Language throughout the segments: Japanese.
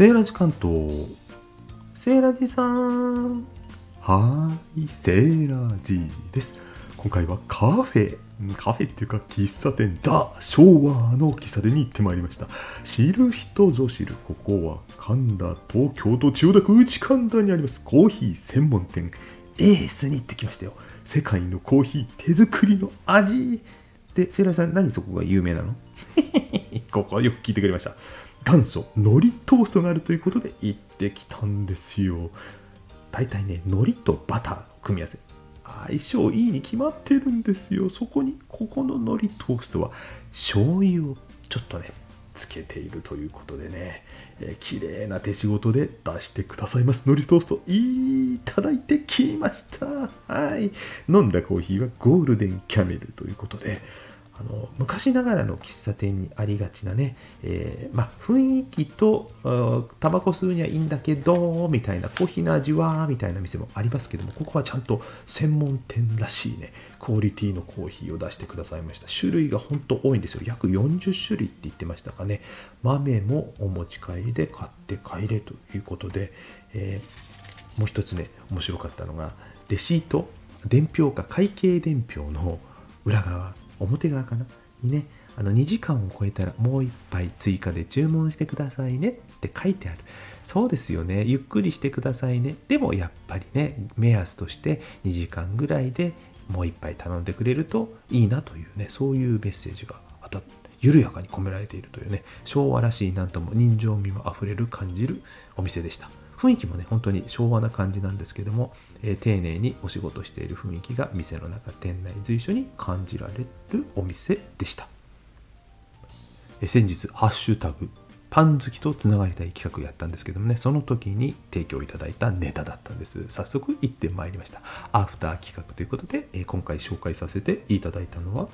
セーラジ関東セーラジさん。はーいセーラジです。今回はカフェカフェっていうか喫茶店ザ昭和の喫茶店に行ってまいりました。知る人ぞ知るここは神田東京都千代田区内神田にあります。コーヒー専門店。エースに行ってきましたよ。世界のコーヒー手作りの味。でセイラジさん何そこが有名なの？ここはよく聞いてくれました元祖海苔トーストがあるということで行ってきたんですよ。大体ね海苔とバターの組み合わせ。相性いいに決まってるんですよ。そこにここの海苔トーストは醤油をちょっとねつけているということでね、えー、綺麗な手仕事で出してくださいます。海苔トーストいただいてきました。はい。飲んだコーヒーはゴールデンキャメルということで。あの昔ながらの喫茶店にありがちなね、えー、ま、雰囲気とタバコ吸うにはいいんだけどみたいなコーヒーの味はみたいな店もありますけどもここはちゃんと専門店らしいねクオリティのコーヒーを出してくださいました。種類が本当多いんですよ。約40種類って言ってましたかね。豆もお持ち帰りで買って帰れということで、えー、もう一つね面白かったのがレシート伝票か会計伝票の裏側表側かな？にねあの2時間を超えたらもう1杯追加で注文してくださいね。って書いてある。そうですよね。ゆっくりしてくださいね。でもやっぱりね目安として2時間ぐらいでもう1杯頼んでくれるといいなというねそういうメッセージが当たって緩やかに込められているというね昭和らしいなんとも人情味もあふれる感じるお店でした。雰囲気もね本当に昭和な感じなんですけどもえ、丁寧にお仕事している雰囲気が店の中店内随所に感じられるお店でした、え、先日「ハッシュタグパン好きとつながりたい企画やったんですけどもねその時に提供いただいたネタだったんです。早速行ってまいりました。アフター企画ということで、え、今回紹介させていただいたのは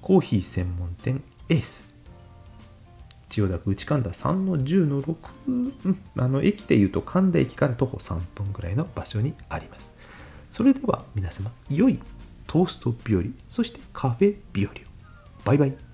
コーヒー専門店エース。千代田区内神田3の10の6、うん、あの駅でいうと神田駅から徒歩3分ぐらいの場所にあります。それでは皆様、良いトースト日和、そしてカフェ日和を。バイバイ。